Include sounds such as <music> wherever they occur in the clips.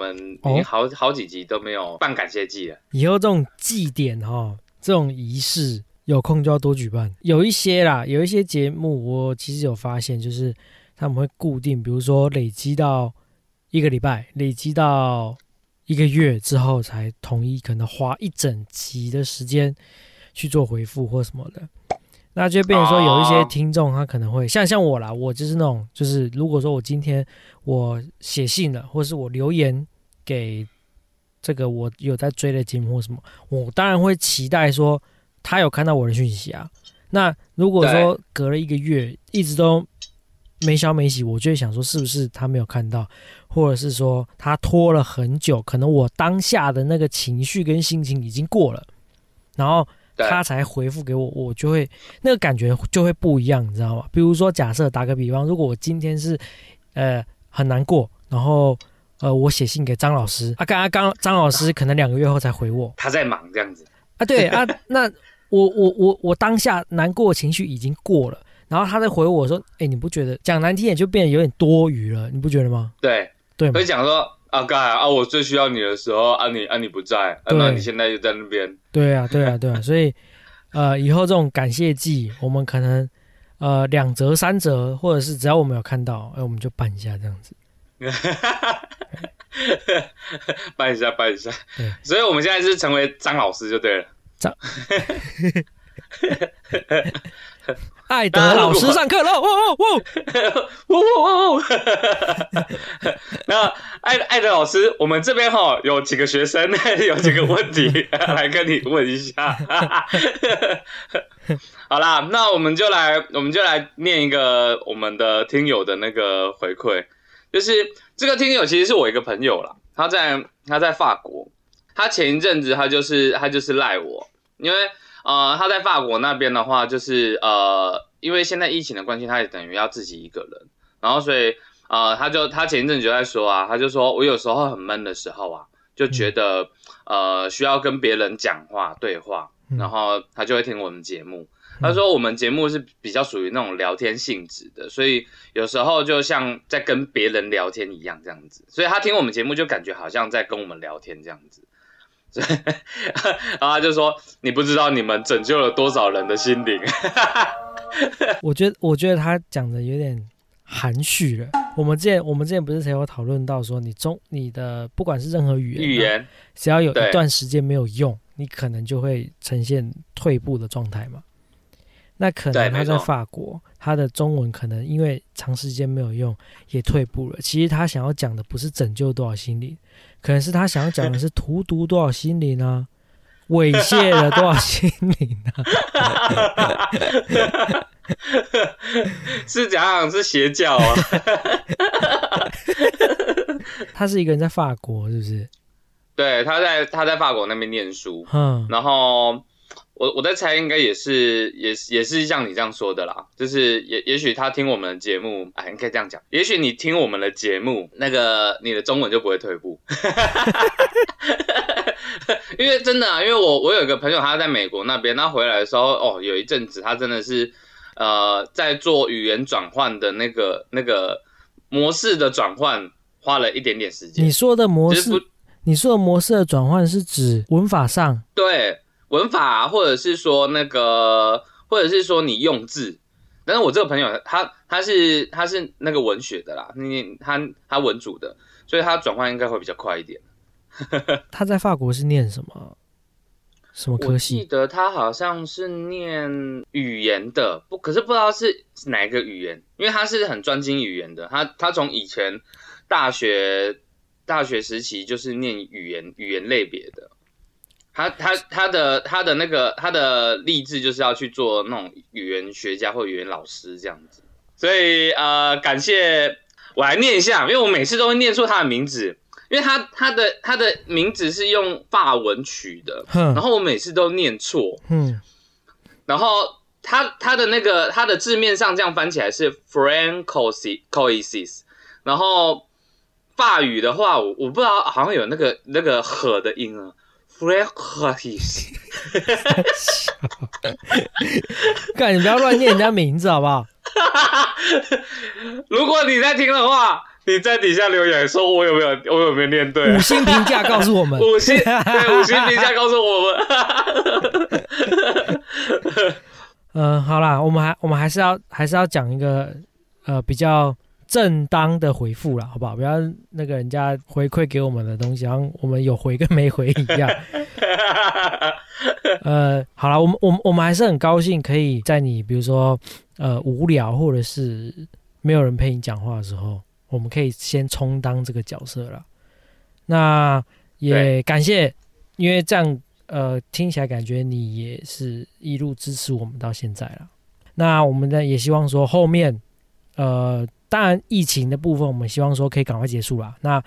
们已经好好几集都没有办感谢祭了。以后这种祭典哈，这种仪式，有空就要多举办。有一些啦，有一些节目，我其实有发现，就是他们会固定，比如说累积到一个礼拜，累积到一个月之后，才统一可能花一整集的时间去做回复或什么的。那就变成说，有一些听众他可能会像像我啦，我就是那种，就是如果说我今天我写信了，或是我留言给这个我有在追的节目或什么，我当然会期待说他有看到我的讯息啊。那如果说隔了一个月一直都没消没息，我就会想说是不是他没有看到，或者是说他拖了很久，可能我当下的那个情绪跟心情已经过了，然后。他才回复给我，我就会那个感觉就会不一样，你知道吗？比如说，假设打个比方，如果我今天是呃很难过，然后呃我写信给张老师，啊，刚刚刚张老师可能两个月后才回我，他在忙这样子啊，对啊，<laughs> 那我我我我当下难过情绪已经过了，然后他在回我说，哎，你不觉得讲难听点就变得有点多余了，你不觉得吗？对对，会讲说。啊，盖啊！我最需要你的时候，啊你啊你不在，啊那你现在就在那边。对啊，对啊，对啊，所以，呃，以后这种感谢祭，我们可能，呃，两折、三折，或者是只要我们有看到，哎，我们就办一下这样子。<laughs> 办一下，办一下。<laughs> 所以我们现在是成为张老师就对了。张。<laughs> 艾德老师上课了，哇哇哇哇哇哇！<laughs> <laughs> 那艾艾德老师，我们这边哈有几个学生 <laughs> 有几个问题来跟你问一下。好啦，那我们就来，我们就来念一个我们的听友的那个回馈，就是这个听友其实是我一个朋友啦，他在他在法国，他前一阵子他就是他就是赖我，因为。呃，他在法国那边的话，就是呃，因为现在疫情的关系，他也等于要自己一个人，然后所以呃，他就他前一阵就在说啊，他就说我有时候很闷的时候啊，就觉得呃需要跟别人讲话对话，然后他就会听我们节目。他说我们节目是比较属于那种聊天性质的，所以有时候就像在跟别人聊天一样这样子，所以他听我们节目就感觉好像在跟我们聊天这样子。然后他就说：“你不知道你们拯救了多少人的心灵。<laughs> ”我觉得，我觉得他讲的有点含蓄了。我们之前，我们之前不是才有讨论到说，你中你的不管是任何语言，语言只要有一段时间没有用，你可能就会呈现退步的状态嘛。那可能他在法国，他的中文可能因为长时间没有用，也退步了。其实他想要讲的不是拯救多少心灵。可能是他想要讲的是 <laughs> 荼毒多少心灵啊，猥亵了多少心灵啊？<laughs> 是讲是邪教啊？<laughs> 他是一个人在法国，是不是？对，他在他在法国那边念书，嗯，然后。我我在猜，应该也是，也是也是像你这样说的啦，就是也也许他听我们的节目，哎，应该这样讲，也许你听我们的节目，那个你的中文就不会退步，<laughs> 因为真的啊，因为我我有一个朋友，他在美国那边，他回来的时候，哦，有一阵子他真的是，呃，在做语言转换的那个那个模式的转换，花了一点点时间。你说的模式，你说的模式的转换是指文法上？对。文法，或者是说那个，或者是说你用字，但是我这个朋友他他是他是那个文学的啦，你他他文组的，所以他转换应该会比较快一点。<laughs> 他在法国是念什么？什么科系？记得他好像是念语言的，不，可是不知道是哪一个语言，因为他是很专精语言的，他他从以前大学大学时期就是念语言语言类别的。他他他的他的那个他的励志就是要去做那种语言学家或语言老师这样子，所以呃感谢我来念一下，因为我每次都会念错他的名字，因为他他的他的名字是用法文取的，然后我每次都念错，嗯，然后他他的那个他的字面上这样翻起来是 Francois，然后法语的话我我不知道好像有那个那个和的音啊。Francis，<laughs> 干你不要乱念人家名字好不好？<laughs> 如果你在听的话，你在底下留言说，我有没有我有没有念对、五啊？星评价告诉我们，五星 <laughs> 对五星评价告诉我们。嗯，好啦，我们还我们还是要还是要讲一个呃比较正当的回复了，好不好？不要那个人家回馈给我们的东西，好像我们有回跟没回一样。<laughs> 呃，好了，我们我们我们还是很高兴，可以在你比如说呃无聊或者是没有人陪你讲话的时候，我们可以先充当这个角色了。那也感谢，因为这样呃听起来感觉你也是一路支持我们到现在了。那我们呢也希望说后面呃，当然疫情的部分，我们希望说可以赶快结束啦。那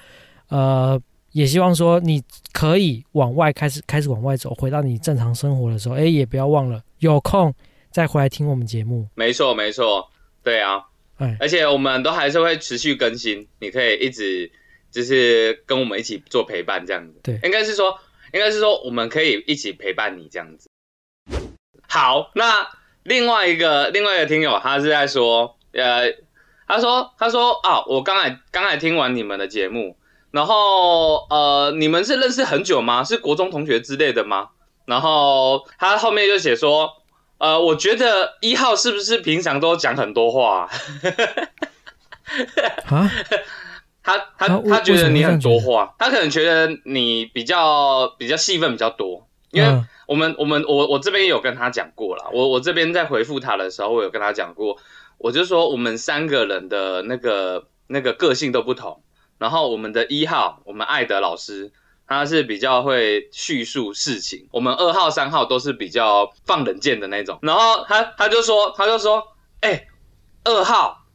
呃。也希望说你可以往外开始开始往外走，回到你正常生活的时候，哎，也不要忘了有空再回来听我们节目。没错没错，对啊，哎，而且我们都还是会持续更新，你可以一直就是跟我们一起做陪伴这样子。对应该是说，应该是说我们可以一起陪伴你这样子。好，那另外一个另外一个听友他是在说，呃，他说他说啊，我刚才刚才听完你们的节目，然后呃，你们是认识很久吗？是国中同学之类的吗？然后他后面就写说，呃，我觉得一号是不是平常都讲很多话、啊，<laughs> 他他啊他觉得你很多话，他可能觉得你比较比较戏份比较多，因为嗯。我们我们我我这边有跟他讲过了，我我这边在回复他的时候，我有跟他讲过，我就说我们三个人的那个那个个性都不同，然后我们的一号，我们艾德老师。他是比较会叙述事情，我们二号、三号都是比较放冷箭的那种。然后他他就说，他就说，哎、二号，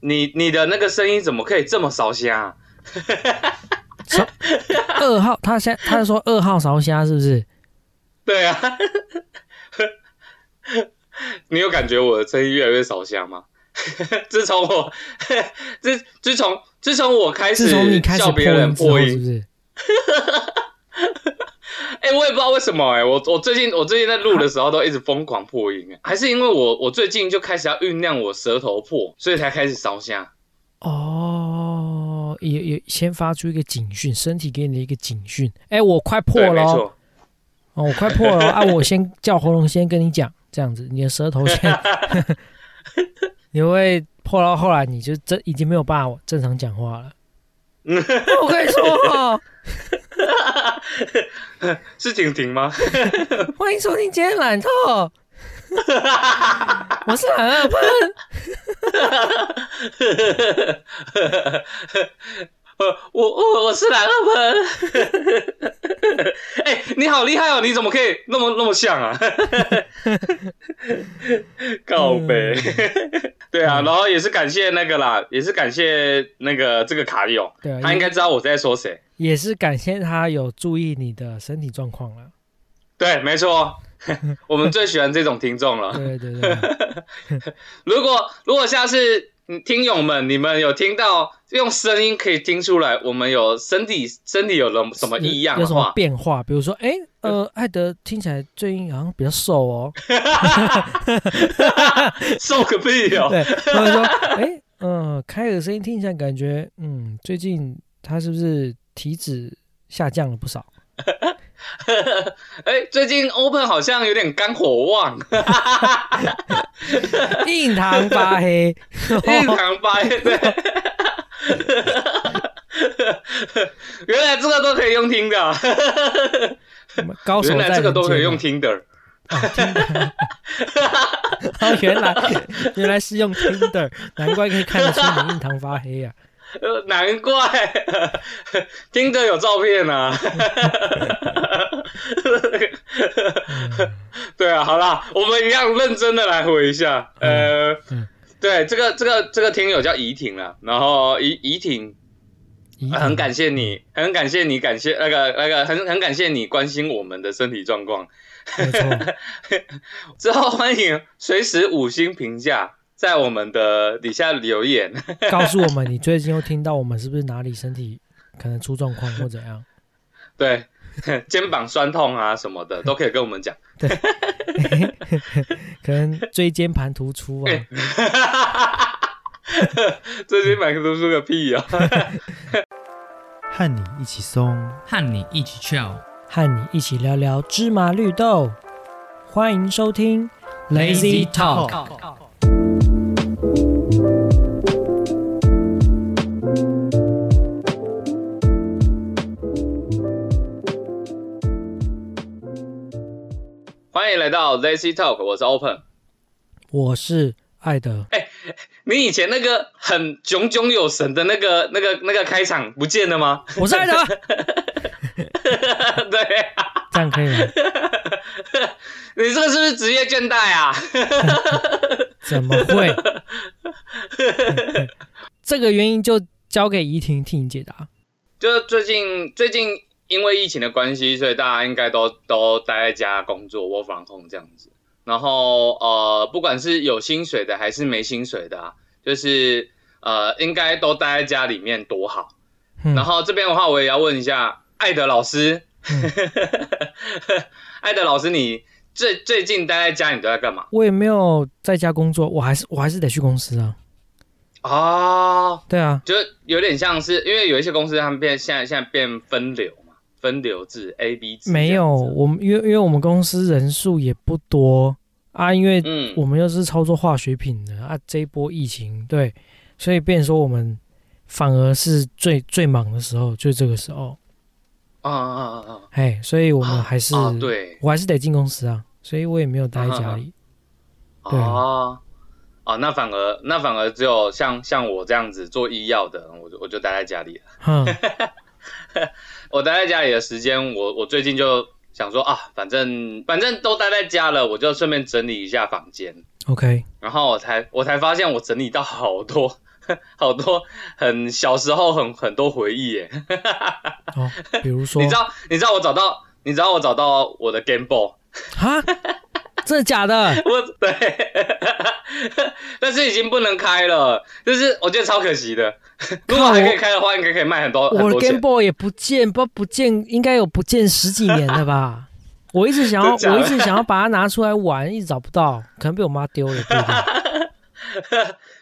你你的那个声音怎么可以这么烧香、啊？<laughs> 二号，他现他是说二号烧虾是不是？对啊，你有感觉我的声音越来越烧香吗？<laughs> 自从我自自从自从我开始自从你开始破笑别人破音，是不是？<laughs> 哎、我也不知道为什么哎、我我最近我最近在录的时候都一直疯狂破音哎、还是因为我我最近就开始要酝酿我舌头破，所以才开始烧香。哦，也也先发出一个警讯，身体给你的一个警讯。哎，我快破，了哦，哦，我快破了哦啊！我先叫喉咙先跟你讲，这样子，你的舌头先 <laughs> <laughs> 你会破到后来，你就真已经没有办法正常讲话了。<laughs> 我跟你说哦，是婷婷吗？欢迎收听今天懒透，我是懒二喷。呃，我我我是蓝二喷。<laughs> 哎、你好厉害哦！你怎么可以那么那么像啊？<laughs> 告背。<laughs> 对啊，嗯然后也是感谢那个啦，也是感谢那个这个卡友，对啊，他应该知道我在说谁。也是感谢他有注意你的身体状况了。对，没错，我们最喜欢这种听众了。对对对，如果如果下次嗯听友们你们有听到用声音可以听出来我们有身体身体有了什么异样有什么，变化？比如说，哎，<laughs> 呃，艾德听起来最近好像比较瘦哦。<laughs> 瘦个屁哦！对，或者说，哎，嗯，凯尔声音听起来感觉，嗯，最近他是不是体脂下降了不少？<laughs> <laughs> 哎、最近 Open 好像有点肝火旺，<laughs> 印堂发黑，<laughs> 印堂发黑。对，原来这个都可以用听的啊、高手原在来这个都可以用听的。啊哦，原来原来是用 Tinder，难怪可以看得出你印堂发黑啊！呃，难怪听着有照片啊。<laughs> 对啊，好啦，我们一样认真的来回一下。呃，嗯对，这个这个这个听友叫怡婷啦，然后怡怡婷，很感谢你，很感谢你，感谢那个那个很很感谢你关心我们的身体状况。<laughs> 之后欢迎随时五星评价，在我们的底下留言。<laughs> 告诉我们你最近又听到我们是不是哪里身体可能出状况或怎样？对，<laughs> 肩膀酸痛啊什么的都可以跟我们讲。对 <laughs> 可能椎间盘突出啊，最近买读书个屁啊！<laughs> 和你一起松，和你一起跳。和你一起聊聊芝麻绿豆。欢迎收听 Lazy Talk。欢迎来到 Lazy Talk，我是 Open。我是艾德。哎你以前那个很炯炯有神的那个、那个、那个开场不见了吗？我是艾德，<laughs> 对，这样可以吗？<laughs> 你这个是不是职业倦怠啊？<laughs> 怎么会？这个原因就交给怡婷替你解答。就是最近最近因为疫情的关系，所以大家应该都都待在家工作，我防控这样子。然后呃，不管是有薪水的还是没薪水的、啊，就是呃，应该都待在家里面多好。嗯然后这边的话，我也要问一下艾德老师，<laughs> 艾德老师，你最最近待在家，你都在干嘛？我也没有在家工作，我还是我还是得去公司啊。啊，对啊，就有点像是，因为有一些公司他们变现在现在变分流嘛，分流制 A B 制这样子。没有，我们因为因为我们公司人数也不多啊，因为嗯，我们又是操作化学品的啊，这一波疫情对，所以变说我们反而是最最忙的时候，就这个时候，啊啊啊啊哎，所以我们还是、啊，对，我还是得进公司啊，所以我也没有待在家里。<laughs> 对啊啊，那反而那反而只有像像我这样子做医药的，我就我就待在家里了。哼，<laughs> 我待在家里的时间，我我最近就想说啊，反正反正都待在家了，我就顺便整理一下房间。OK，然后我才我才发现我整理到好多 <laughs> 好多很小时候很很多回忆耶。哦，比如说，<laughs> 你知道你知道我找到你知道我找到我的 Game Boy，哈，<laughs> 真的假的？我对，<laughs> 但是已经不能开了，就是我觉得超可惜的。如果还可以开的话，应该可以卖很多我的 Game。Boy 也不见，不不见，应该有不见十几年了吧？<laughs> 我一直想要，我一直想要把它拿出来玩，一直找不到，可能被我妈丢了。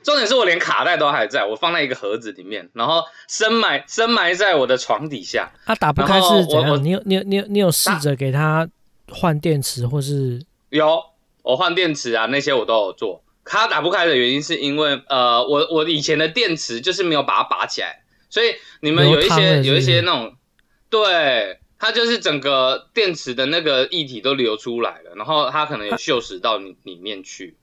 重点是我连卡带都还在，我放在一个盒子里面，然后深埋深埋在我的床底下。它打不开是怎样？你有你有你有你有试着给它换电池，或是有，我换电池啊，那些我都有做。它打不开的原因是因为，呃，我我以前的电池就是没有把它拔起来，所以你们有一些有一些那种，对，它就是整个电池的那个液体都流出来了，然后它可能有锈蚀到你里面去，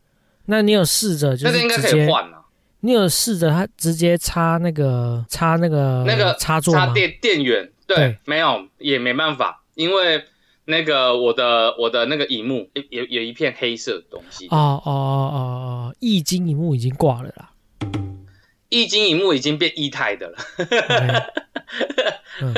那你有试着就那个应该可以换啊，你有试着它直接插那个插那个那个插座吗？插电电源，对，对没有也没办法，因为那个我的我的那个荧幕有有有一片黑色的东西，哦哦哦哦哦，液晶荧幕已经挂了啦。液晶荧幕已经变液态的了。OK，嗯，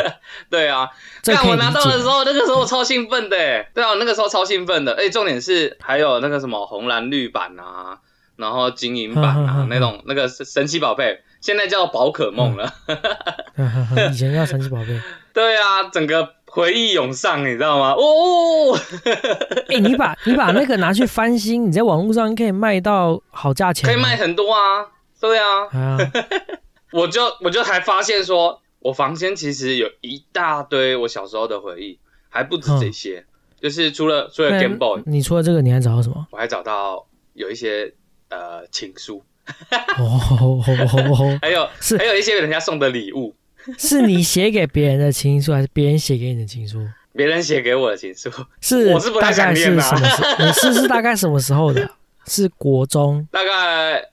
对啊，这可以看我拿到的时候，那个时候我超兴奋的，对啊，那个时候超兴奋的。哎，重点是还有那个什么红蓝绿版啊，然后金银版啊，那种那个神奇宝贝，现在叫宝可梦了。哼哼哼以前叫神奇宝贝。对啊，整个回忆涌上，你知道吗？哦，<laughs> 哎、你把你把那个拿去翻新，你在网络上可以卖到好价钱，可以卖。很多啊。对啊，啊，<laughs> 我就我就还发现说，我房间其实有一大堆我小时候的回忆，还不止这些，就是除了除了 Game Boy，你除了这个，你还找到什么？我还找到有一些呃情书。哦，<laughs> 还有是还有一些人家送的礼物，<laughs> 是你写给别人的情书，还是别人写给你的情书？别人写给我的情书，是，我是不太大概是想念啊什么时？<laughs> 你是是大概什么时候的啊？是国中大概？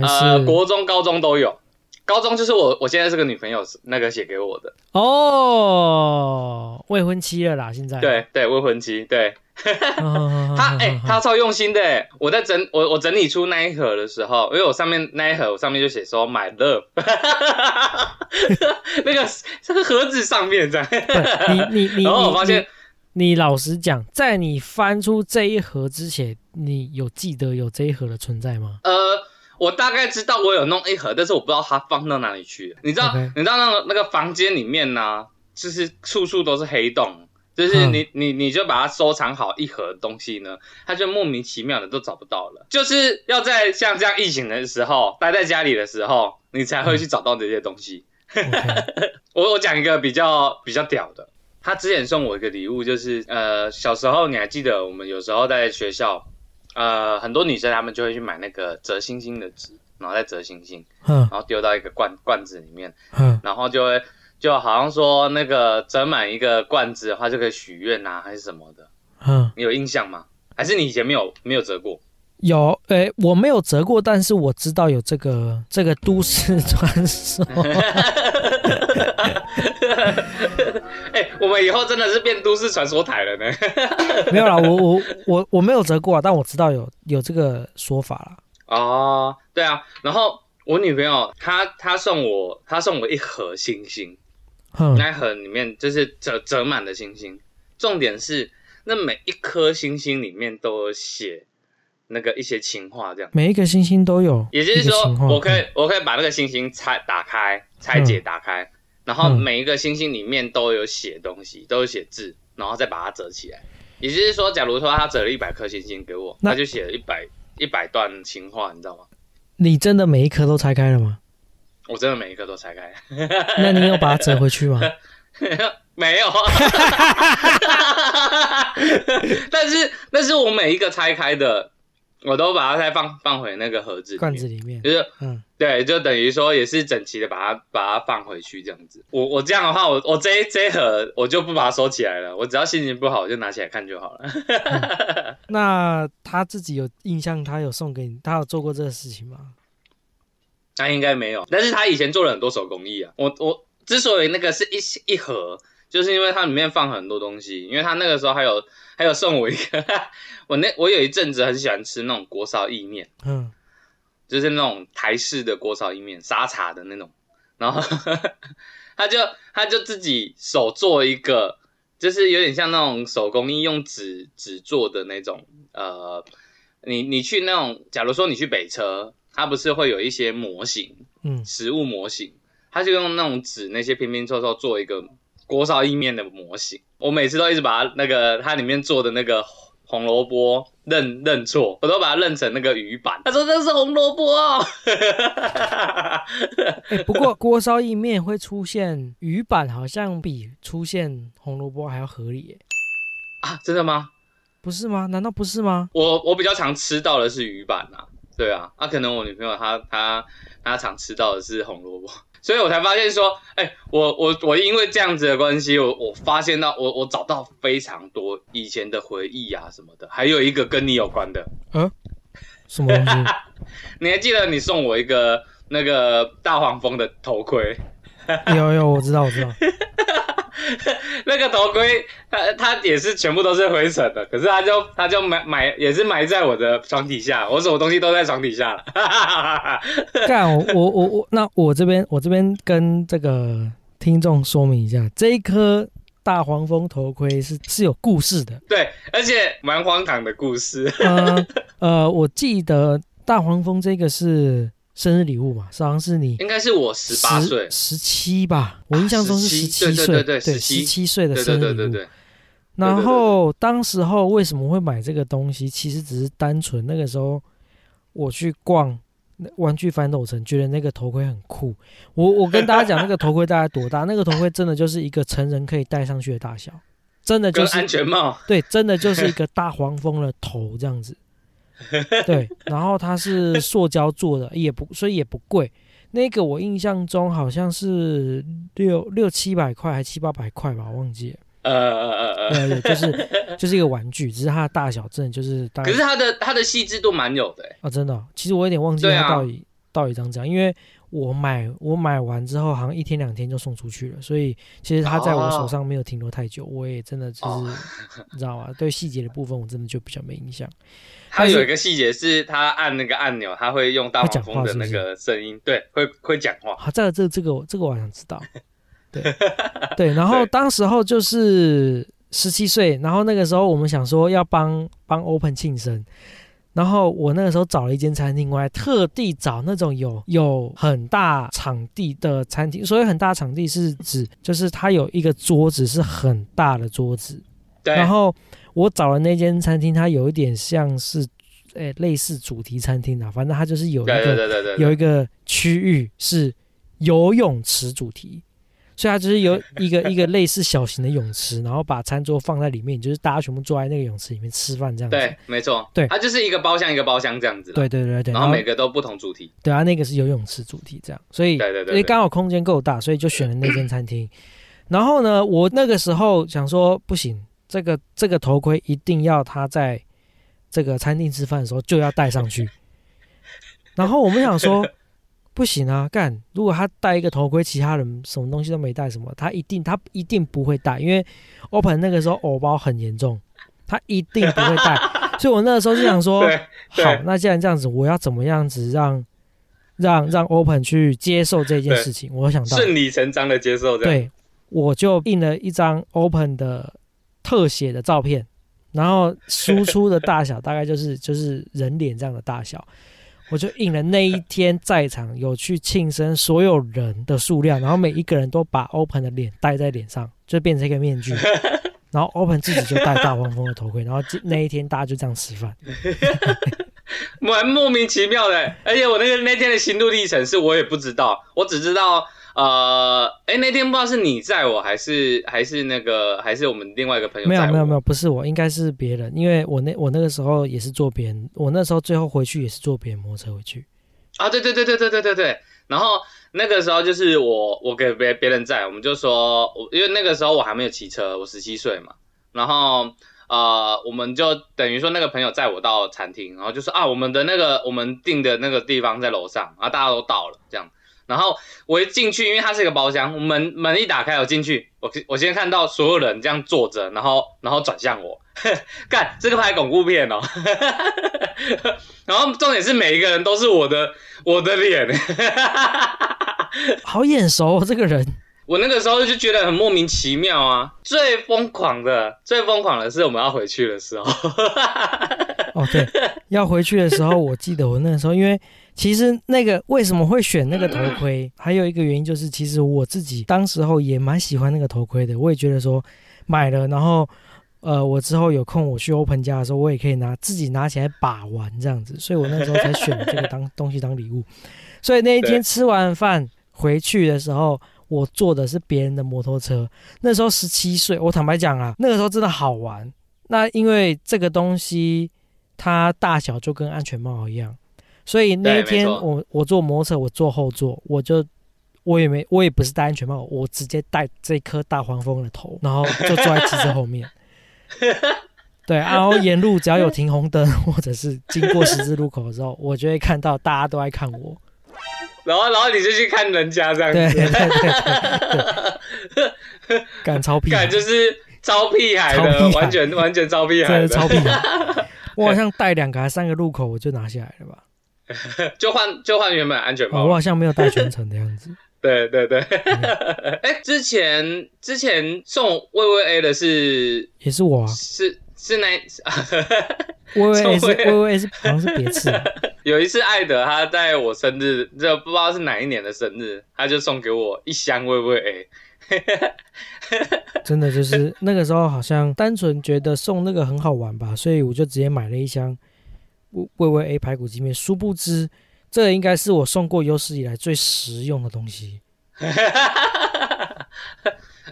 呃国中、高中都有。高中就是我我现在这个女朋友那个写给我的，哦，未婚妻了啦，现在。对对，未婚妻，对 <laughs> 哦，她哎、<laughs> 他超用心的哎，我在整我我整理出那一盒的时候，因为我上面那一盒我上面就写说 my love，<laughs> 那个这个盒子上面这样，你你你，然后我发现你你老实讲，在你翻出这一盒之前，你有记得有这一盒的存在吗？呃，我大概知道我有弄一盒，但是我不知道它放到哪里去了。你知道你知道那个那个房间里面呢、就是处处都是黑洞，就是嗯。你你你就把它收藏好一盒东西呢，它就莫名其妙的都找不到了。就是要在像这样疫情的时候，待在家里的时候，你才会去找到这些东西。<laughs> 我我讲一个比较比较屌的，他之前送我一个礼物，就是呃小时候你还记得我们有时候在学校，呃很多女生她们就会去买那个折星星的纸，然后再折星星，嗯然后丢到一个罐罐子里面，嗯，然后就会就好像说那个折满一个罐子的话就可以许愿呐还是什么的，嗯，你有印象吗？还是你以前没有没有折过？有，诶，我没有折过，但是我知道有这个这个都市传说。<laughs> 哎、我们以后真的是变都市传说台了呢。<laughs> 没有啦，我我我我没有折过啊，但我知道有有这个说法啦。哦，对啊，然后我女朋友她她送我她送我一盒星星，哼，那一盒里面就是折折满的星星，重点是那每一颗星星里面都有写那个一些情话，这样，每一个星星都有也就是说我可以我可以把那个星星拆打开拆解打开，然后嗯每一个星星里面都有写东西，都有写字，然后再把它折起来。也就是说，假如说他折了一百颗星星给我，那他就写了一百一百段情话，你知道吗？你真的每一颗都拆开了吗？我真的每一个都拆开。<laughs> 那你有把它折回去吗？<laughs> 没有，<laughs> 但是但是我每一个拆开的，我都把它再放放回那个盒子罐子里面，就是嗯，对，就等于说也是整齐的把它把它放回去这样子。我我这样的话，我我这一这一盒我就不把它收起来了，我只要心情不好我就拿起来看就好了。那他自己有印象，他有送给你，他有做过这个事情吗？他应该没有，但是他以前做了很多手工艺啊。我我之所以那个是一一盒，就是因为它里面放很多东西，因为他那个时候还有还有送我一个，我那我有一阵子很喜欢吃那种锅烧意面，嗯，就是那种台式的锅烧意面，沙茶的那种，然后 <laughs> 他就他就自己手做一个，就是有点像那种手工艺用纸纸做的那种，呃，你你去那种，假如说你去北车，它不是会有一些模型，嗯食物模型，他就用那种纸那些拼拼凑凑做一个锅烧意面的模型。我每次都一直把它那个它里面做的那个红萝卜认认错，我都把它认成那个鱼板。他说那是红萝卜哦。哎、不过锅烧意面会出现鱼板，好像比出现红萝卜还要合理耶，啊，真的吗？不是吗？难道不是吗？我我比较常吃到的是鱼板啊，对啊，啊，可能我女朋友她她她常吃到的是红萝卜，所以我才发现说，哎、我我我因为这样子的关系，我我发现到我我找到非常多以前的回忆啊什么的，还有一个跟你有关的，嗯什么东西？<laughs> 你还记得你送我一个那个大黄蜂的头盔？<laughs> 有有，我知道，我知道。<laughs> 那个头盔，它它也是全部都是灰尘的，可是它就它就埋埋也是埋在我的床底下，我什么东西都在床底下了。<laughs> 干我我我我，那我这边我这边跟这个听众说明一下，这一颗大黄蜂头盔是是有故事的。对，而且蛮荒唐的故事。呃呃，我记得大黄蜂这个是生日礼物嘛，好像是你应该是我十八岁，十七吧，我印象中是十17七岁，对对十17七岁的生日礼物。然后当时候为什么会买这个东西？其实只是单纯那个时候我去逛玩具反斗城，觉得那个头盔很酷。我我跟大家讲，那个头盔大概多大？那个头盔真的就是一个成人可以戴上去的大小，真的就是安全帽，对，真的就是一个大黄蜂的头这样子。<laughs> 对，然后它是塑胶做的，也不所以也不贵。那个我印象中好像是六六七百块还七八百块吧，我忘记了。呃呃呃呃，就是 <laughs> 就是一个玩具，只是它的大小真的就是大概可是它的它的细致度蛮有的欸，啊，真的哦、其实我有点忘记它到底、到底长怎样，因为我买我买完之后好像一天两天就送出去了，所以其实它在我手上没有停留太久，我也真的就是、<laughs> 哦你知道吗？对细节的部分我真的就比较没印象。它有一个细节是它按那个按钮，它会用大黄蜂的那个声音，对，会会讲话。好，这个这个这个我这个我好想知道。<laughs> 对对，然后当时候就是十七岁，然后那个时候我们想说要帮帮 Open 庆生，然后我那个时候找了一间餐厅，我还特地找那种有有很大场地的餐厅。所谓很大场地是指，就是它有一个桌子是很大的桌子。对，然后我找的那间餐厅，它有一点像是，诶，类似主题餐厅啊，反正它就是有一个有一个区域是游泳池主题。所以它就是有一个一个类似小型的泳池，然后把餐桌放在里面，就是大家全部坐在那个泳池里面吃饭这样子。对，没错，对它就是一个包厢一个包厢这样子，对对对对，然后每个都不同主题，对啊，那个是游泳池主题这样，所以对对对对因为刚好空间够大，所以就选了那间餐厅。然后呢，我那个时候想说不行，这个这个头盔一定要他在这个餐厅吃饭的时候就要戴上去。<laughs> 然后我们想说不行啊，干！如果他戴一个头盔，其他人什么东西都没带，什么他一定他一定不会戴，因为 Open 那个时候偶包很严重，他一定不会戴。<laughs> 所以我那个时候就想说，好，那既然这样子，我要怎么样子让让让 Open 去接受这件事情？我想到，顺理成章的接受对，我就印了一张 Open 的特写的照片，然后输出的大小大概就是就是人脸这样的大小，我就印了那一天在场有去庆生所有人的数量，然后每一个人都把 Open 的脸戴在脸上，就变成一个面具。<laughs> 然后 Open 自己就戴大黄蜂的头盔，然后那一天大家就这样吃饭。<laughs> 蛮莫名其妙的。而且我那个那天的心路历程是我也不知道，我只知道呃，哎那天不知道是你在我还是还是那个还是我们另外一个朋友在我没有没有没有，不是我，应该是别人，因为我那我那个时候也是坐别人，我那时候最后回去也是坐别人摩托车回去。啊，对对对对对对对对。然后那个时候就是我我给别别人载，我们就说，我因为那个时候我还没有骑车，我十七岁嘛，然后呃，我们就等于说那个朋友载我到餐厅，然后就说啊，我们的那个我们订的那个地方在楼上，然后大家都到了这样。然后我一进去，因为它是一个包厢，门门一打开，我进去，我我先看到所有人这样坐着，然后然后转向我，<laughs> 干这个拍恐怖片哦，<laughs> 然后重点是每一个人都是我的我的脸，好眼熟、哦、这个人，<laughs> 我那个时候就觉得很莫名其妙啊。最疯狂的最疯狂的是我们要回去的时候，哦对，要回去的时候，我记得我那个时候，因为其实那个为什么会选那个头盔，<laughs> 还有一个原因就是，其实我自己当时候也蛮喜欢那个头盔的，我也觉得说买了，然后呃，我之后有空我去 Open 家的时候，我也可以拿自己拿起来把玩这样子，<laughs> 所以我那时候才选了这个当东西当礼物。所以那一天吃完饭回去的时候，我坐的是别人的摩托车，那时候十七岁，我坦白讲啊，那个时候真的好玩。那因为这个东西它大小就跟安全帽一样，所以那一天我我坐摩托车，我坐后座，我就我也没我也不是戴安全帽，我直接戴这颗大黄蜂的头，然后就坐在机车后面。<laughs> 对，然后沿路只要有停红灯或者是经过十字路口的时候，我就会看到大家都在看我。然后然后你就去看人家这样子，对对对，赶超屁孩，感就是超屁孩的，孩完全完全超屁孩的，真的超屁孩。<laughs> 我好像带两个还三个路口我就拿下来了吧？<laughs> 就换就换原本安全哦，帽我好像没有带全程的样子。对 <laughs> 对对，<laughs> 哎、之前之前送薇薇 A 的是也是我啊，是是那薇薇 A 是送微微 A 是好像是别次啊，有一次艾德他在我生日，这不知道是哪一年的生日，他就送给我一箱薇薇 A，真的就是那个时候好像单纯觉得送那个很好玩吧，所以我就直接买了一箱味味 A 排骨鸡面。殊不知，这个应该是我送过有史以来最实用的东西。<laughs>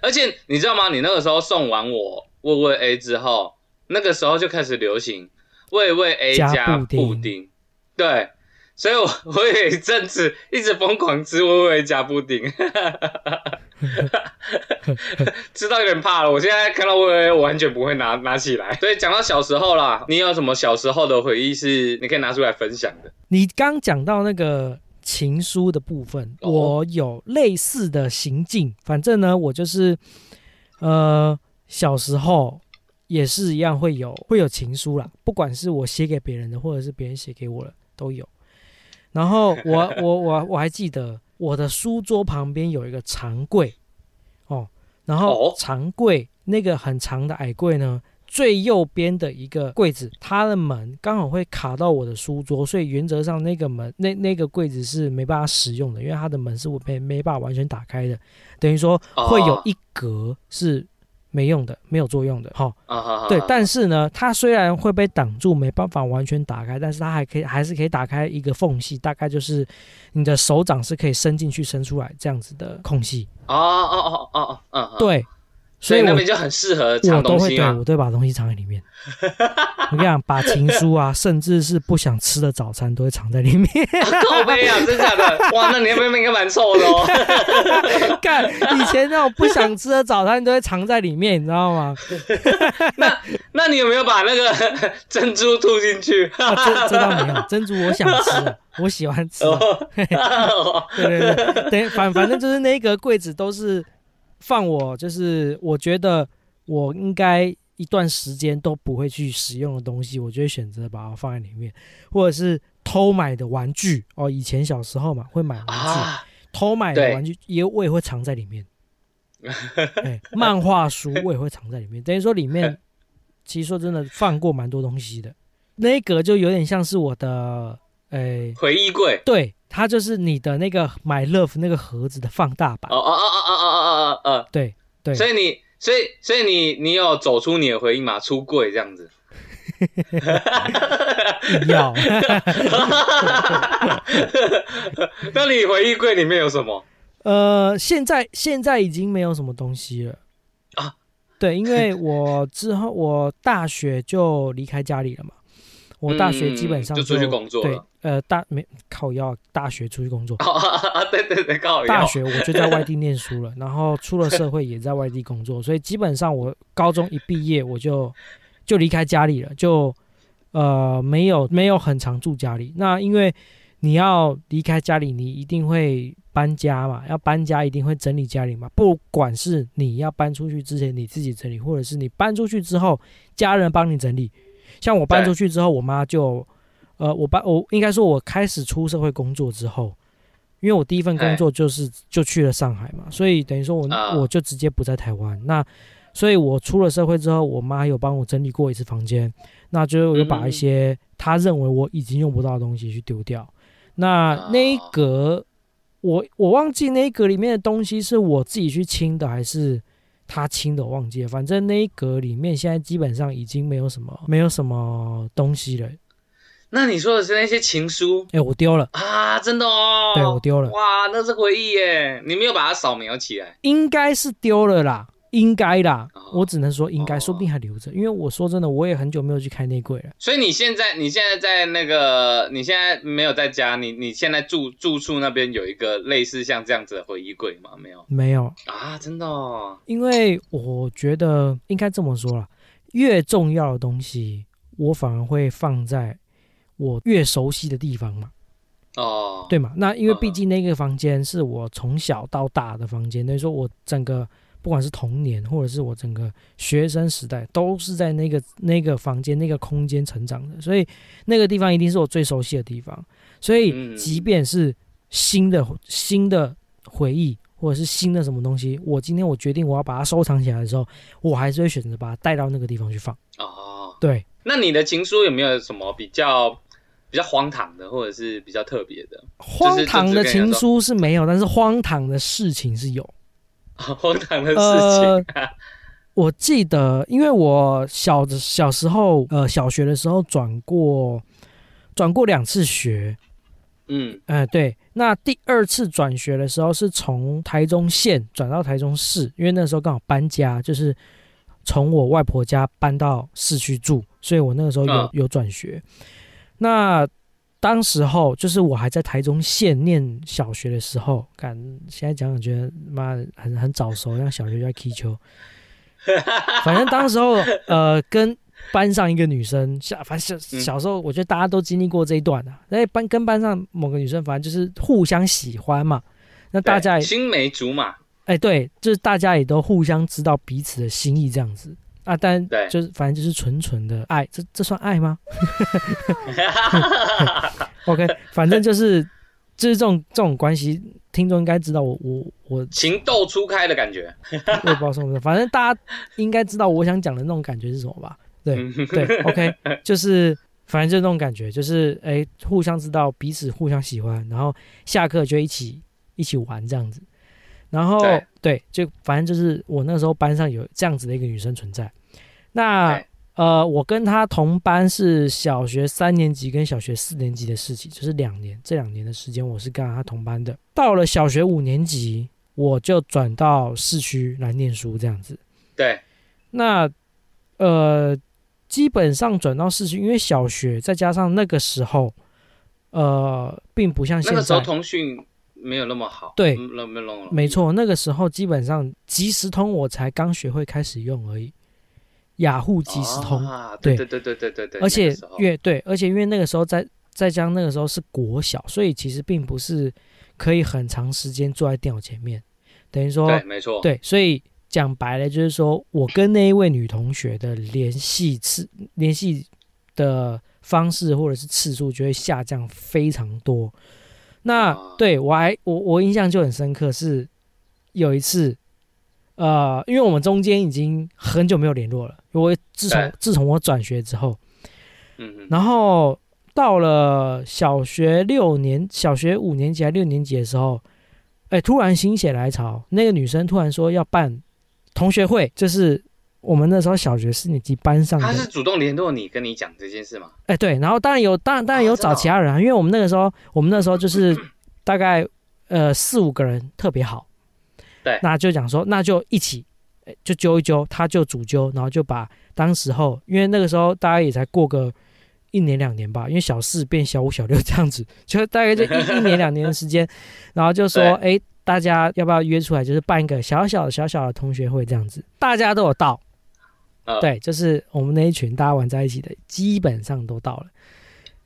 而且你知道吗？你那个时候送完我味味 A 之后，那个时候就开始流行味味 A 加布丁，对，所以我我有一阵子一直疯狂吃味味 A 加布丁，<laughs> 吃到有点怕了。我现在看到味味 A 我完全不会拿拿起来。所以讲到小时候啦，你有什么小时候的回忆是你可以拿出来分享的？你刚讲到那个情书的部分，我有类似的行径。反正呢，我就是呃小时候也是一样会有会有情书啦，不管是我写给别人的，或者是别人写给我的都有。然后我我我我还记得我的书桌旁边有一个长柜哦，然后哦？长柜那个很长的矮柜呢，最右边的一个柜子，它的门刚好会卡到我的书桌，所以原则上那个门那那个柜子是没办法使用的，因为它的门是我没没办法完全打开的，等于说会有一格是没用的，没有作用的。好、对，但是呢，它虽然会被挡住，没办法完全打开，但是它还可以，还是可以打开一个缝隙，大概就是你的手掌是可以伸进去、伸出来这样子的空隙。哦哦哦哦哦，对，所以我那边就很适合我藏都会对东西啊。我都会把东西藏在里面。<laughs> 我跟你讲，把情书啊，甚至是不想吃的早餐都会藏在里面。靠背啊，真假的？哇，那你那边应该蛮臭的哦。<laughs> 看，以前那种不想吃的早餐都会藏在里面，你知道吗？<laughs> 那那你有没有把那个珍珠吐进去？啊，这这倒没有，珍珠我想吃啊，我喜欢吃对对对，等反反正就是那个柜子都是放我，就是我觉得我应该一段时间都不会去使用的东西，我就会选择把它放在里面，或者是偷买的玩具哦，以前小时候嘛会买玩具，啊，偷买的玩具也我也会藏在里面。<laughs> 哎，漫画书我也会藏在里面，等于说里面 <laughs> 其实说真的放过蛮多东西的。那一格就有点像是我的，哎，回忆柜。对，它就是你的那个买 love 那个盒子的放大版。哦哦哦哦哦哦哦哦对对哦，，所以你，所以所以你你有走出你的回忆吗？出柜这样子。<laughs> 硬要 <laughs> 那你回忆柜里面有什么？呃，现在现在已经没有什么东西了啊。对，因为我之后我大学就离开家里了嘛，我大学基本上嗯就出去工作对了，呃，大没靠要，大学出去工作，<laughs> 大学我就在外地念书了，然后出了社会也在外地工作，所以基本上我高中一毕业我就就离开家里了，就呃没有没有很常住家里。那因为你要离开家里，你一定会搬家嘛，要搬家一定会整理家里嘛，不管是你要搬出去之前你自己整理，或者是你搬出去之后家人帮你整理。像我搬出去之后，我妈就呃，我把我应该说，我开始出社会工作之后，因为我第一份工作就是就去了上海嘛，所以等于说我、啊我就直接不在台湾。那所以我出了社会之后，我妈有帮我整理过一次房间，那就有把一些她认为我已经用不到的东西去丢掉。那那一格，我我忘记那一格里面的东西是我自己去清的，还是他清的，我忘记了。反正那一格里面现在基本上已经没有什么没有什么东西了。那你说的是那些情书哎、我丢了，啊？真的哦？对我丢了哇，那是回忆耶！你没有把它扫描起来应该是丢了啦，应该啦哦。我只能说应该，哦说不定还留着。因为我说真的，我也很久没有去开内柜了。所以你现在，你现在在那个，你现在没有在家，你你现在住住处那边有一个类似像这样子的回忆柜吗？没有没有，啊，真的哦。因为我觉得应该这么说啦，越重要的东西，我反而会放在我越熟悉的地方嘛。哦，对嘛？那因为嗯毕竟那个房间是我从小到大的房间，等于说我整个不管是童年或者是我整个学生时代，都是在那个那个房间那个空间成长的，所以那个地方一定是我最熟悉的地方。所以嗯即便是新的新的回忆或者是新的什么东西，我今天我决定我要把它收藏起来的时候，我还是会选择把它带到那个地方去放。哦，对，那你的情书有没有什么比较比较荒唐的，或者是比较特别的？荒唐的情书是没有，但是荒唐的事情是有。<laughs> 荒唐的事呃情，我记得，因为我小的小时候，呃，小学的时候转过转过两次学，嗯呃，对。那第二次转学的时候是从台中县转到台中市，因为那时候刚好搬家，就是从我外婆家搬到市区住，所以我那个时候有、嗯有转学。那当时候就是我还在台中县念小学的时候，感现在讲讲觉得妈的很很早熟，像小学就在踢球。<laughs> 反正当时候呃跟班上一个女生，小反正小嗯小时候我觉得大家都经历过这一段啊。那班跟班上某个女生，反正就是互相喜欢嘛。那大家也青梅竹马，哎对，就是大家也都互相知道彼此的心意这样子啊。但对就是反正就是纯纯的爱，这这算爱吗？<laughs> OK，反正就是就是这种这种关系，听众应该知道我我我情窦初开的感觉。我也不知道什么，反正大家应该知道我想讲的那种感觉是什么吧？对嗯对，<laughs> OK，就是反正就那种感觉，就是哎，互相知道彼此互相喜欢，然后下课就一起一起玩这样子。然后对对，就反正就是我那时候班上有这样子的一个女生存在。那呃，我跟她同班是小学三年级跟小学四年级的事情，就是两年，这两年的时间我是跟她同班的。到了小学五年级，我就转到市区来念书，这样子。对，那呃，基本上转到市区，因为小学再加上那个时候，呃，并不像现在。那个时候通讯没有那么好，对嗯，那没那么没，错，那个时候基本上即时通我才刚学会开始用而已，雅虎即时通，啊，对。对对对对对对，而且越对，而且因为那个时候在再加上那个时候是国小，所以其实并不是可以很长时间坐在电脑前面，等于说对，没错，对，所以讲白了就是说我跟那一位女同学的联系次联系的方式或者是次数就会下降非常多。那、啊。对我还我我印象就很深刻是有一次，呃，因为我们中间已经很久没有联络了，因为自从自从我转学之后，嗯嗯，然后到了小学六年、小学五年级还六年级的时候，哎，突然心血来潮，那个女生突然说要办同学会，就是我们那时候小学四年级班上他是，主动联络你，跟你讲这件事吗？哎，对，然后当然有，当然当然有找其他人啊，因为我们那个时候，我们那时候就是 <laughs> 大概呃四五个人特别好，对。那就讲说那就一起。哎就揪一揪，他就主揪，然后就把当时候，因为那个时候大家也才过个一年两年吧，因为小四变小五小六这样子，<laughs> 就大概就一一年两年的时间，然后就说，哎，大家要不要约出来，就是办一个小小的小小的同学会这样子，大家都有到，呃，，对，就是我们那一群大家玩在一起的，基本上都到了，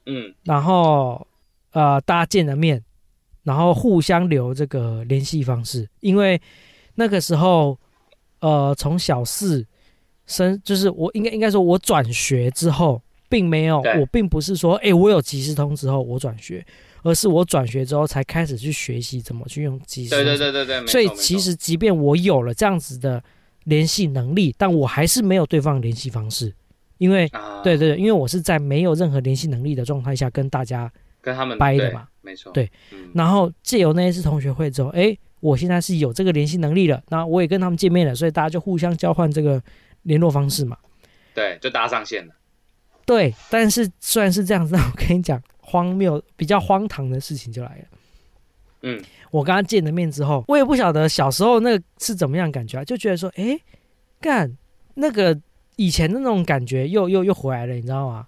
嗯，然后呃，大家见了面，然后互相留这个联系方式，因为那个时候呃，从小四升，就是我应该应该说，我转学之后，并没有，我并不是说，哎，我有即时通之后我转学，而是我转学之后才开始去学习怎么去用即时通。对对对对对，所以其实即便我有了这样子的联系能力，但我还是没有对方的联系方式，因为啊，对对对，因为我是在没有任何联系能力的状态下跟大家，跟他们掰的嘛，没错，对。嗯，然后借由那一次同学会之后，哎，我现在是有这个联系能力了，那我也跟他们见面了，所以大家就互相交换这个联络方式嘛。对，就搭上线了，对，但是虽然是这样子，但我跟你讲，荒谬比较荒唐的事情就来了。嗯，我跟他见了面之后，我也不晓得小时候那个是怎么样感觉啊，就觉得说，哎，干那个以前的那种感觉又又又回来了，你知道吗？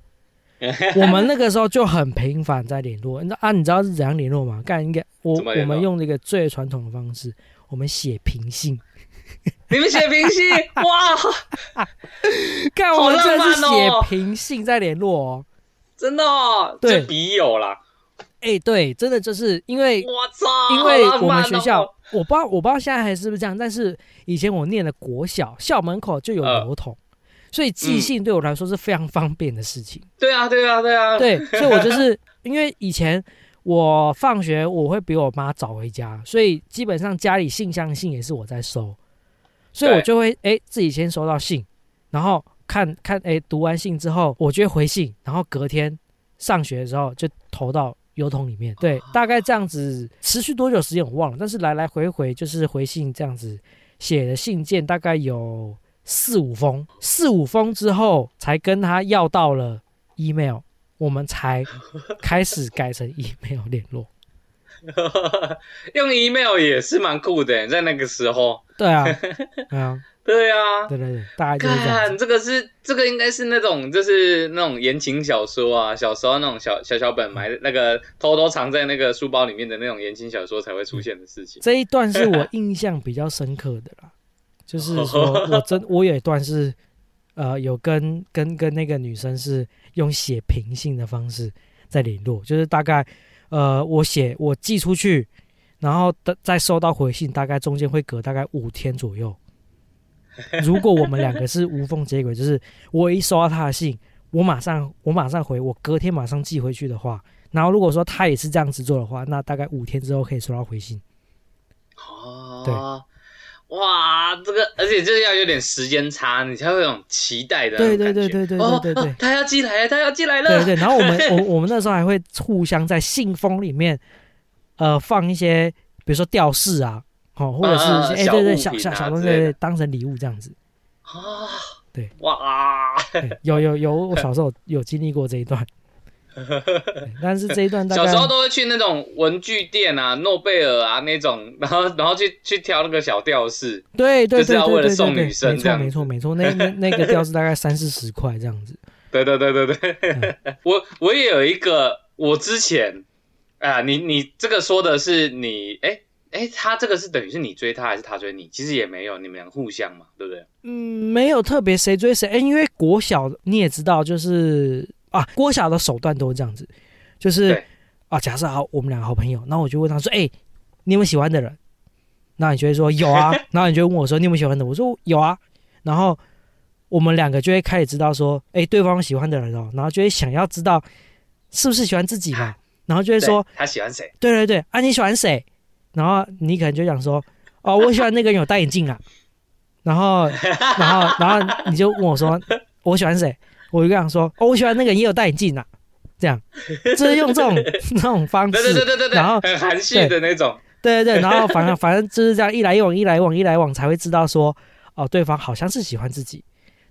<laughs> 我们那个时候就很频繁在联络，你知道啊？你知道是怎样联络吗？干应该我我们用那个最传统的方式，我们写平信。你们写平信，<laughs> 哇，干我们真的是写平信在联络哦。真的哦，对笔友啦，哎，对，真的就是因为我操，因为我们学校，我不知道我不知道现在还是不是这样，但是以前我念的国小校门口就有呃邮筒，所以寄信对我来说是非常方便的事情。对啊对啊对啊，对，所以我就 <laughs> 是因为以前我放学我会比我妈早回家，所以基本上家里信箱信也是我在收，所以我就会哎自己先收到信，然后看看哎读完信之后，我就会回信，然后隔天上学的时候就投到邮筒里面。对，大概这样子持续多久时间我忘了，但是来来回回就是回信这样子写的信件大概有四五封，四五封之后才跟他要到了 email，我们才开始改成 <laughs> email 联络。<laughs> 用 email 也是蛮酷的，在那个时候，对啊，<laughs> 对啊，对啊，对对对，大概就是这样子。看这个是这个应该是那种就是那种言情小说啊，小时候那种小小小本埋那个偷偷藏在那个书包里面的那种言情小说才会出现的事情。这一段是我印象比较深刻的啦，<laughs> 就是说我真我有一段是呃有跟跟跟那个女生是用写平信的方式在联络，就是大概呃我写我寄出去，然后的再收到回信，大概中间会隔大概五天左右。<laughs> 如果我们两个是无缝接轨，就是我一收到他的信，我马上我马上回，我隔天马上寄回去的话，然后如果说他也是这样子做的话，那大概五天之后可以收到回信。哦，对哇，这个而且就是要有点时间差，你才会有种期待的对对。对对对哦对对对哦他要寄来了，他要寄来了。对对，然后我们 <laughs> 我我们那时候还会互相在信封里面，呃，放一些比如说吊饰啊，哦，或者是哎、对对，小小小东西当成礼物这样子。啊，对，哇，对有有有，我小时候有经历过这一段，对 <laughs> 但是这一段大概小时候都会去那种文具店啊、诺贝尔啊那种，然后 <laughs> 然后去去挑那个小吊饰。对对就是要为了对对对对对，送女生没错这样子没错没错，那那那个吊饰大概三四十块这样子。对对对对对，嗯 <laughs> 我我也有一个，我之前啊，你你这个说的是你，哎哎，他这个是等于是你追他还是他追你？其实也没有，你们俩互相嘛，对不对？嗯，没有特别谁追谁，哎，因为国小你也知道，就是啊，郭晓的手段都是这样子，就是啊，假设好，我们两个好朋友，那我就问他说，哎，你有没有喜欢的人？那你就会说有啊，<laughs> 然后你就问我说你有没有喜欢的？我说有啊，然后我们两个就会开始知道说，哎，对方喜欢的人哦，然后就会想要知道是不是喜欢自己嘛，然后就会说，他喜欢谁？对对对，啊，你喜欢谁？然后你可能就想说，哦，我喜欢那个人有戴眼镜啊。然后，然后，然后你就问我说，我喜欢谁？我就跟他说，哦，我喜欢那个人也有戴眼镜啊。这样，就是用这种 <laughs> 这种方对对式，对对对对，然后很含蓄的那种。对对对，然后反正 <laughs> 反正就是这样一来一往，一来一往，一来一往，才会知道说，哦，对方好像是喜欢自己，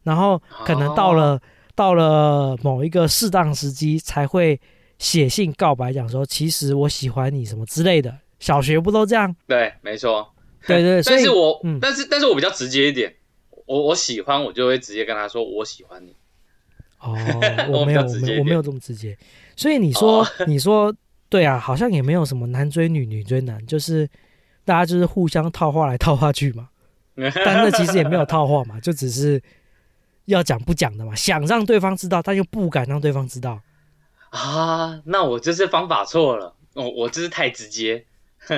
然后可能到了、到了某一个适当时机，才会写信告白，讲说，其实我喜欢你什么之类的。小学不都这样？对，没错。对对，但是我，嗯但是但是我比较直接一点，我我喜欢我就会直接跟他说我喜欢你。哦，<laughs> 我我没有，没有，我没有这么直接。所以你说，哦你说，对啊，好像也没有什么男追女，女追男，就是大家就是互相套话来套话去嘛。<laughs> 但那其实也没有套话嘛，就只是要讲不讲的嘛，想让对方知道，但又不敢让对方知道。啊，那我就是方法错了，我我就是太直接，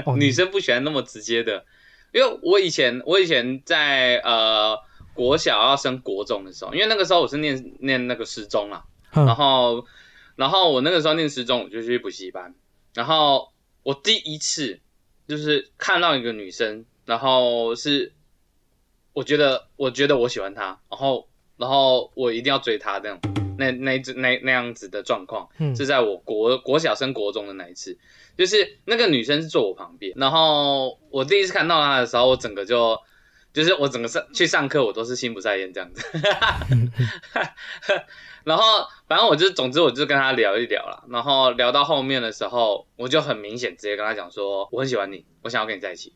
哦 <laughs> 女生不喜欢那么直接的，因为我以前我以前在呃国小要升国中的时候，因为那个时候我是念念那个师中啊，然后然后我那个时候念师中，我就去补习班，然后我第一次就是看到一个女生，然后是我觉得我觉得我喜欢她，然后然后我一定要追她这样，那那那那样子的状况。嗯。是在我国国小升国中的那一次，就是那个女生是坐我旁边，然后我第一次看到她的时候，我整个就就是我整个上去上课，我都是心不在焉这样子。<laughs> 然后反正我就总之我就跟他聊一聊了，然后聊到后面的时候，我就很明显直接跟他讲说我很喜欢你，我想要跟你在一起，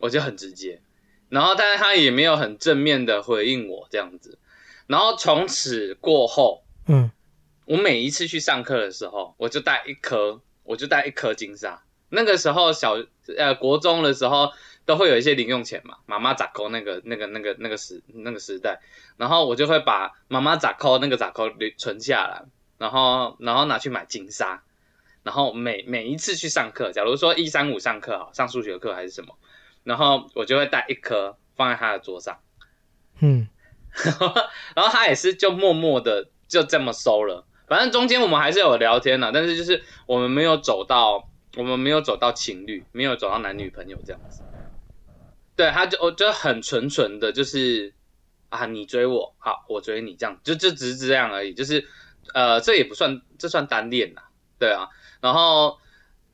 我就很直接。然后但是他也没有很正面的回应我这样子，然后从此过后。嗯我每一次去上课的时候，我就带一颗，我就带一颗金沙。那个时候小呃国中的时候，都会有一些零用钱嘛，妈妈咋扣那个那个那个那个时那个时代，然后我就会把妈妈咋扣那个咋扣存下来，然后然后拿去买金沙，然后每每一次去上课，假如说一三五上课好，上数学课还是什么，然后我就会带一颗放在他的桌上。嗯 <laughs> 然后他也是就默默的就这么收了。反正中间我们还是有聊天的，但是就是我们没有走到，我们没有走到情侣，没有走到男女朋友这样子。对，他就我就很纯纯的，就是啊，你追我，好，我追你，这样就就只是这样而已。就是呃，这也不算，这算单恋啦，对啊。然后，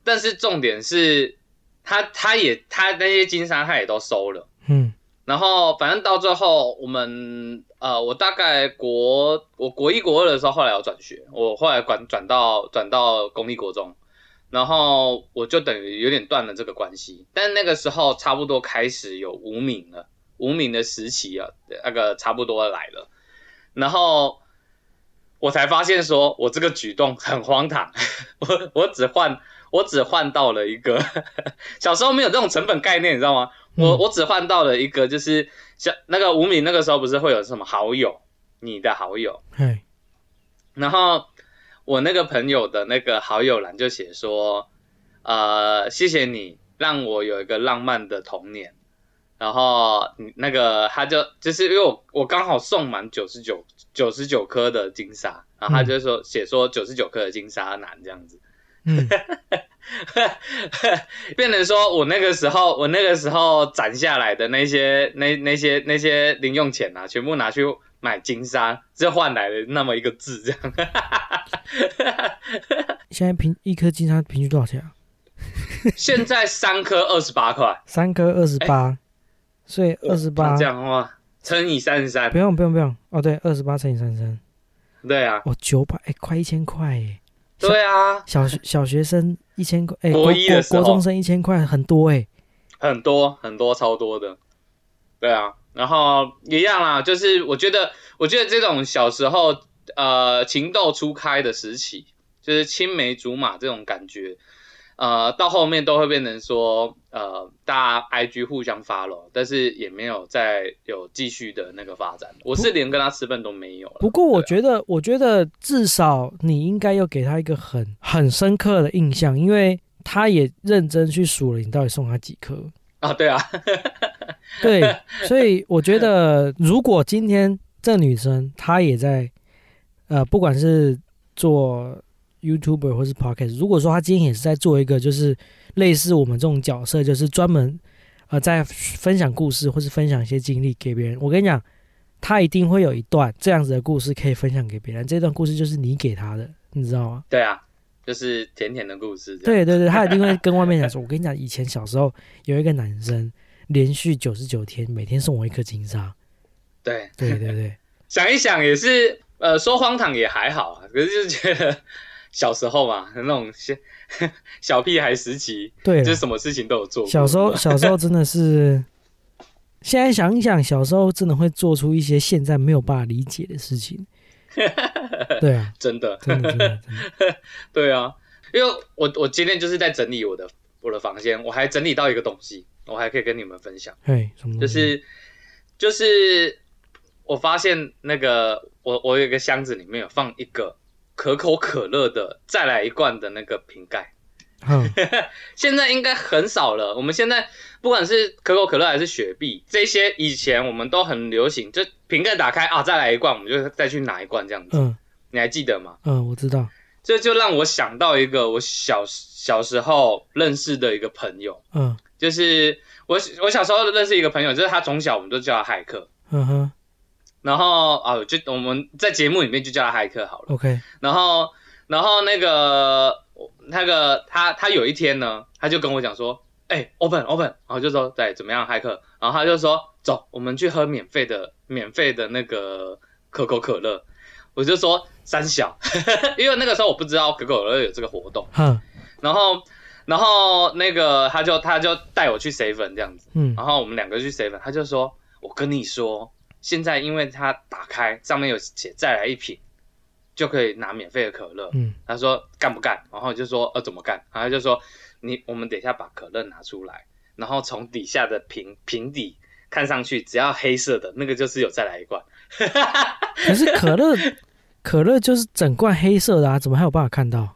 但是重点是他他也他那些金沙他也都收了。嗯然后反正到最后，我们呃，我大概国我国一国二的时候，后来有转学，我后来转转到转到公立国中，然后我就等于有点断了这个关系。但那个时候差不多开始有无名了，无名的时期啊，那个差不多来了，然后我才发现说我这个举动很荒唐，<laughs> 我我只换我只换到了一个，<laughs> 小时候没有这种成本概念，你知道吗？我嗯我只换到了一个，就是像那个无名那个时候不是会有什么好友，你的好友，嘿然后我那个朋友的那个好友栏就写说，呃，谢谢你让我有一个浪漫的童年。然后那个他就就是因为我我刚好送满九十九九十九颗的金沙，然后他就说写说九十九颗的金沙男这样子，嗯 <laughs> 变成说我那个时候，我那个时候攒下来的那些那那些那些零用钱啊，全部拿去买金沙，就换来了那么一个字，这样。<laughs> 现在平一颗金沙平均多少钱啊？现在三颗二十八块，三颗二十八，所以二十八那这样的话乘以三十三。不，用不用不用。哦，对，二十八乘以三十三，对啊，哦，九百，哎，快一千块哎，对啊，小学小学生一千块，哎，国一的国中生一千块，很多哎，很多很多超多的，对啊，然后一样啦，就是我觉得，我觉得这种小时候呃情窦初开的时期，就是青梅竹马这种感觉，呃，到后面都会变成说，呃，大家 IG 互相 follow，但是也没有再有继续的那个发展。我是连跟他吃饭都没有了。不过我觉得，我觉得至少你应该要给他一个很很深刻的印象，因为他也认真去数了你到底送他几颗。啊，对啊，<laughs> 对，所以我觉得，如果今天这女生她也在，呃，不管是做 YouTuber 或是 Podcast，如果说她今天也是在做一个就是类似我们这种角色，就是专门呃在分享故事或是分享一些经历给别人，我跟你讲，她一定会有一段这样子的故事可以分享给别人，这段故事就是你给她的，你知道吗？对啊，就是甜甜的故事。，对对对，她一定会跟外面讲说，我跟你讲，以前小时候有一个男生连续九十九天每天送我一颗金沙。对，对对对，<laughs> 想一想也是，呃，说荒唐也还好啊，可是就是觉得小时候嘛，那种小 <laughs> 小屁孩时期，对，就是什么事情都有做过。小时候小时候真的是，<laughs> 现在想一想，小时候真的会做出一些现在没有办法理解的事情。对啊，真的，真的真的真的，对啊，因为我我今天就是在整理我的我的房间，我还整理到一个东西，我还可以跟你们分享，哎，什么？就是就是我发现那个我我有一个箱子里面有放一个可口可乐的再来一罐的那个瓶盖。嗯 <laughs> 现在应该很少了。我们现在不管是可口可乐还是雪碧，这些以前我们都很流行，就瓶盖打开啊，再来一罐，我们就再去拿一罐这样子。嗯你还记得吗？嗯，我知道。这就让我想到一个我小小时候认识的一个朋友，嗯就是我我小时候认识一个朋友，就是他从小我们都叫他骇客，嗯哼。然后啊，就我们在节目里面就叫他骇客好了。，OK，然后，然后那个那个他他有一天呢，他就跟我讲说，哎、o p e n open，然后就说对怎么样，骇客，然后他就说走，我们去喝免费的免费的那个可口可乐，我就说三小，<laughs> 因为那个时候我不知道可口可乐有这个活动，哼，然后然后那个他就他就带我去 seven 这样子，嗯然后我们两个去 seven，他就说，我跟你说，现在因为他打开上面有写再来一瓶，就可以拿免费的可乐。嗯他说干不干？然后就说呃怎么干？然后就说你我们等一下把可乐拿出来，然后从底下的瓶瓶底看上去，只要黑色的那个就是有再来一罐。<laughs> 可是可乐 <laughs> 可乐就是整罐黑色的啊，怎么还有办法看到？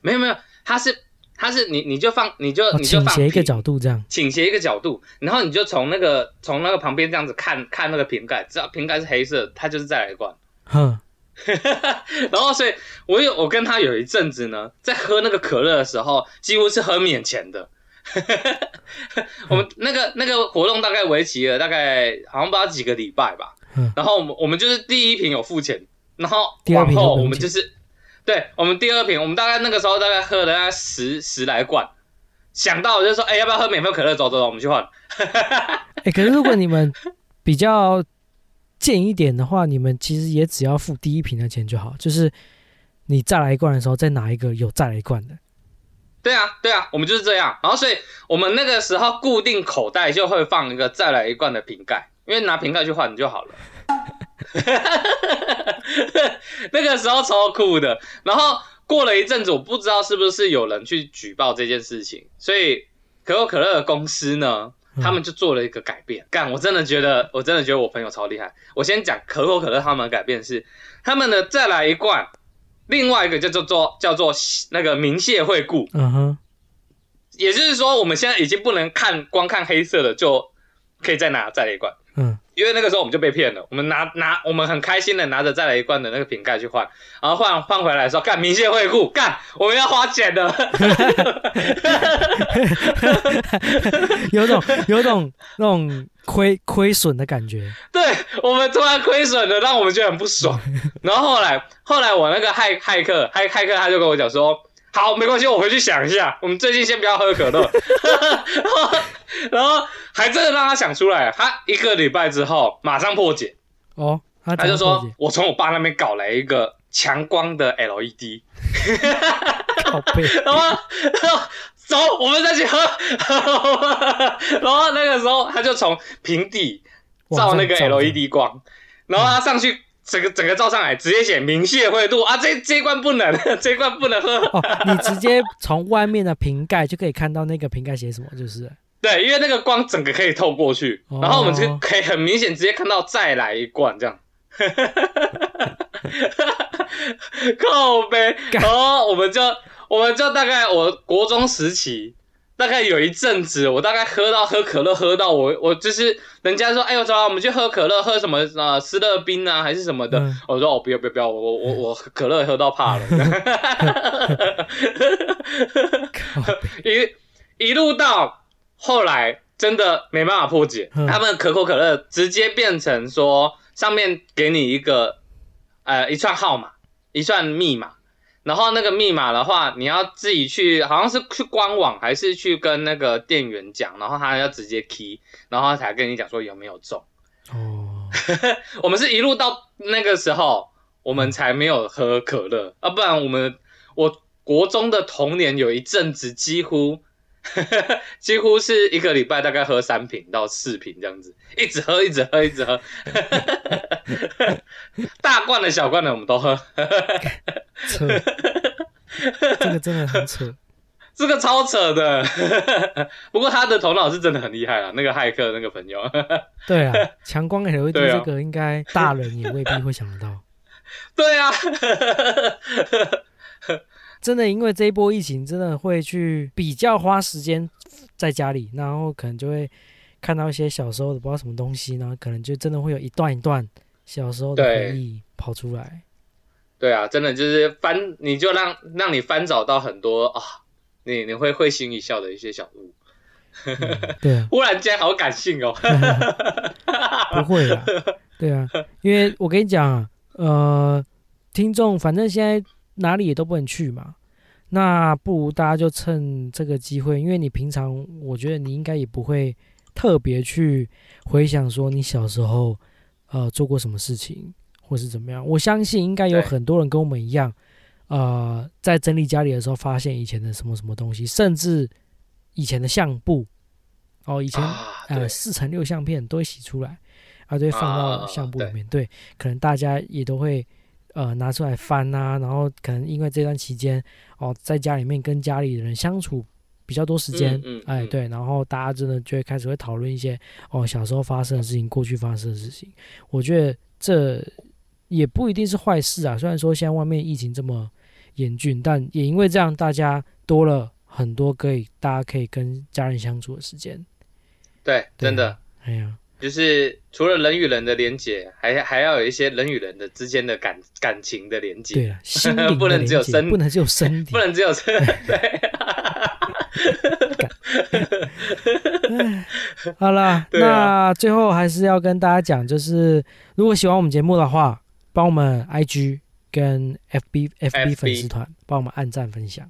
没有没有，它是它是你你就放你就、哦，你就放倾斜一个角度这样。倾斜一个角度，然后你就从那个从那个旁边这样子看看那个瓶盖，只要瓶盖是黑色，它就是再来一罐。哼，<laughs> 然后，所以我有我跟他有一阵子呢，在喝那个可乐的时候，几乎是喝免钱的。<laughs> 我们那个那个活动大概为期了大概好像不知道几个礼拜吧嗯。然后我们我们就是第一瓶有付钱，然后第二瓶就往后我们就是，对我们第二瓶，我们大概那个时候大概喝了大概十十来罐。想到我就说，哎、要不要喝免费可乐？走走走，我们去换。<laughs> 哎，可是如果你们比较贱一点的话，你们其实也只要付第一瓶的钱就好，就是你再来一罐的时候再拿一个有再来一罐的。对啊，对啊，我们就是这样。然后，所以我们那个时候固定口袋就会放一个再来一罐的瓶盖，因为拿瓶盖去换就好了。<laughs> 那个时候超酷的。然后过了一阵子，我不知道是不是有人去举报这件事情，所以可口可乐的公司呢，嗯他们就做了一个改变。干，我真的觉得，我真的觉得我朋友超厉害。我先讲可口可乐他们的改变是，他们呢再来一罐，另外一个叫做做叫做那个明谢惠顾。嗯哼，也就是说，我们现在已经不能看光看黑色的就可以再拿再来一罐，嗯因为那个时候我们就被骗了，我们拿拿我们很开心的拿着再来一罐的那个瓶盖去换，然后换换回来的时候，干明谢惠顾，干我们要花钱的，有种有种那种亏亏损的感觉。对我们突然亏损了，让我们觉得很不爽。然后后来后来我那个骇骇客骇骇客他就跟我讲说。好，没关系，我回去想一下。我们最近先不要喝可乐，<laughs> 然后还真的让他想出来。他一个礼拜之后马上破解哦，他他就说：“我从我爸那边搞来一个强光的 LED。<laughs> ”然后走，我们再去喝。<laughs> 然后那个时候他就从平底照那个 LED 光，然后他上去。整个整个照上来，直接写明谢惠度啊！这这一罐不能，<laughs> 这一罐不能喝。哦，你直接从外面的瓶盖就可以看到那个瓶盖写什么，就是。对，因为那个光整个可以透过去，然后我们就可以很明显直接看到再来一罐这样。<laughs> 靠呗，然后我们就我们就大概我国中时期。大概有一阵子，我大概喝到喝可乐喝到我我就是人家说，哎呦，走啊，我们去喝可乐，喝什么啊，斯乐冰啊，还是什么的。我说哦，不要不要不要，我我我我可乐喝到怕了。<laughs> 一一路到后来，真的没办法破解，他们可口可乐直接变成说，上面给你一个呃一串号码，一串密码。然后那个密码的话，你要自己去，好像是去官网还是去跟那个店员讲，然后他要直接 key，然后才跟你讲说有没有中。哦，<laughs> 我们是一路到那个时候，我们才没有喝可乐啊，不然我们我国中的童年有一阵子几乎。<laughs> 几乎是一个礼拜大概喝三瓶到四瓶这样子，一直喝，一直喝，一直喝。<laughs> 大罐的小罐的我们都喝。扯，这个真的很扯，<laughs> 这个超扯的。不过他的头脑是真的很厉害啊，那个骇客那个朋友。对啊，强光 LED 这个应该大人也未必会想得到。对啊。真的，因为这一波疫情，真的会去比较花时间在家里，然后可能就会看到一些小时候的不知道什么东西，然后可能就真的会有一段一段小时候的回忆跑出来。对啊，真的就是翻，你就让让你翻找到很多啊，你你会会心一笑的一些小物。对，<laughs> 忽然间好感性哦。<laughs> <laughs> 不会啊，对啊，因为我跟你讲，啊呃，听众，反正现在。哪里也都不能去嘛，那不如大家就趁这个机会，因为你平常我觉得你应该也不会特别去回想说你小时候呃做过什么事情或是怎么样。我相信应该有很多人跟我们一样，呃，在整理家里的时候发现以前的什么什么东西，甚至以前的相簿哦，以前呃四乘六相片都会洗出来，啊，都会放到相簿里面。对，可能大家也都会。呃，拿出来翻啊，然后可能因为这段期间哦，在家里面跟家里人相处比较多时间，哎，对，然后大家真的就会开始会讨论一些哦，小时候发生的事情，过去发生的事情。我觉得这也不一定是坏事啊。虽然说现在外面疫情这么严峻，但也因为这样，大家多了很多可以大家可以跟家人相处的时间。对，真的，哎呀。就是除了人与人的连接，还还要有一些人与人的之间的感感情的连接。对啊，心 <laughs> 不能只有身，不能只有身体，<laughs> 不能只有身。<laughs> 对。好了，那最后还是要跟大家讲，就是如果喜欢我们节目的话，帮我们 IG 跟 FB FB 粉丝团帮我们按赞分享。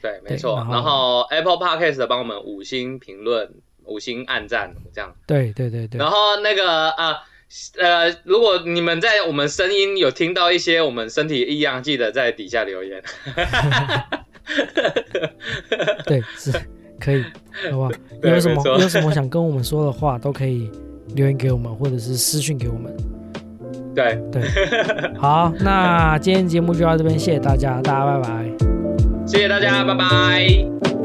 对，没错。然后 Apple Podcast 帮我们五星评论。五星暗赞这样，对对对对。然后那个啊呃，如果你们在我们声音有听到一些我们身体异样，记得在底下留言。<laughs> 对，是可以，好不好？<laughs> 有什么有什么想跟我们说的话，都可以留言给我们，或者是私信给我们。对对，<laughs> 好，那今天节目就到这边，谢谢大家，大家拜拜。谢谢大家，拜拜。